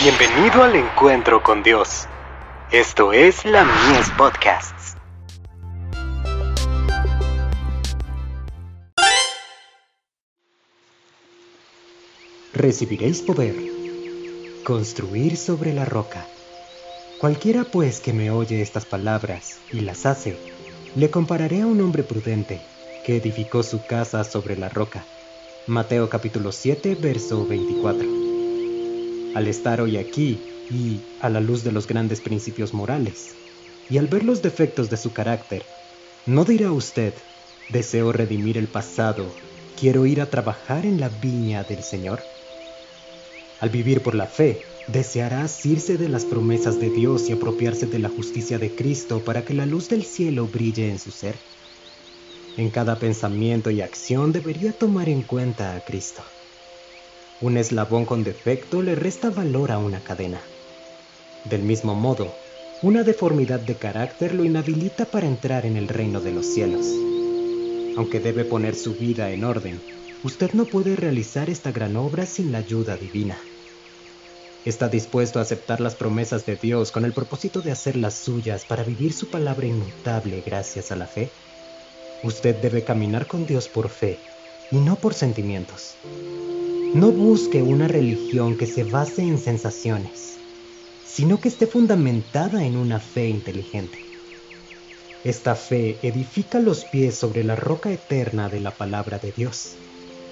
Bienvenido al encuentro con Dios. Esto es la Mies Podcasts. Recibiréis poder. Construir sobre la roca. Cualquiera pues que me oye estas palabras y las hace, le compararé a un hombre prudente que edificó su casa sobre la roca. Mateo capítulo 7, verso 24. Al estar hoy aquí y a la luz de los grandes principios morales, y al ver los defectos de su carácter, ¿no dirá usted, deseo redimir el pasado, quiero ir a trabajar en la viña del Señor? Al vivir por la fe, deseará asirse de las promesas de Dios y apropiarse de la justicia de Cristo para que la luz del cielo brille en su ser. En cada pensamiento y acción debería tomar en cuenta a Cristo. Un eslabón con defecto le resta valor a una cadena. Del mismo modo, una deformidad de carácter lo inhabilita para entrar en el reino de los cielos. Aunque debe poner su vida en orden, usted no puede realizar esta gran obra sin la ayuda divina. ¿Está dispuesto a aceptar las promesas de Dios con el propósito de hacerlas suyas para vivir su palabra inmutable gracias a la fe? Usted debe caminar con Dios por fe y no por sentimientos. No busque una religión que se base en sensaciones, sino que esté fundamentada en una fe inteligente. Esta fe edifica los pies sobre la roca eterna de la palabra de Dios.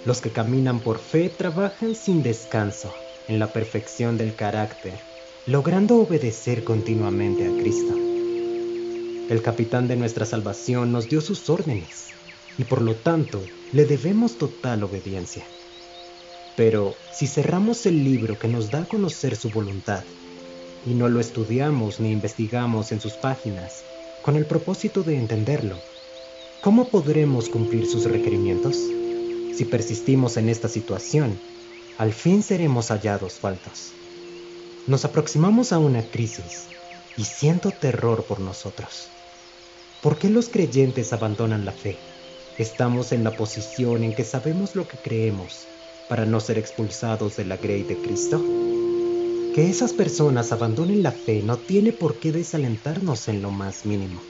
Los que caminan por fe trabajan sin descanso en la perfección del carácter, logrando obedecer continuamente a Cristo. El capitán de nuestra salvación nos dio sus órdenes y por lo tanto le debemos total obediencia. Pero si cerramos el libro que nos da a conocer su voluntad y no lo estudiamos ni investigamos en sus páginas con el propósito de entenderlo, ¿cómo podremos cumplir sus requerimientos? Si persistimos en esta situación, al fin seremos hallados faltos. Nos aproximamos a una crisis y siento terror por nosotros. ¿Por qué los creyentes abandonan la fe? Estamos en la posición en que sabemos lo que creemos para no ser expulsados de la grey de Cristo? Que esas personas abandonen la fe no tiene por qué desalentarnos en lo más mínimo,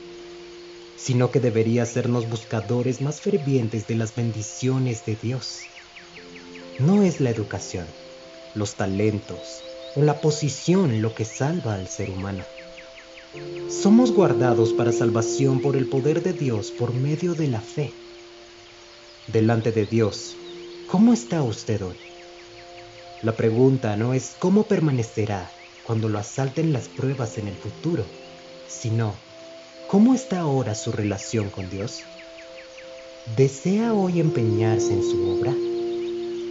sino que debería hacernos buscadores más fervientes de las bendiciones de Dios. No es la educación, los talentos o la posición lo que salva al ser humano. Somos guardados para salvación por el poder de Dios por medio de la fe. Delante de Dios, ¿Cómo está usted hoy? La pregunta no es cómo permanecerá cuando lo asalten las pruebas en el futuro, sino cómo está ahora su relación con Dios. ¿Desea hoy empeñarse en su obra?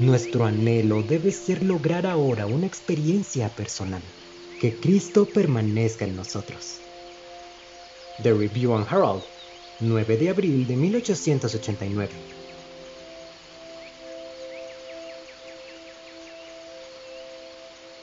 Nuestro anhelo debe ser lograr ahora una experiencia personal, que Cristo permanezca en nosotros. The Review on Herald, 9 de abril de 1889.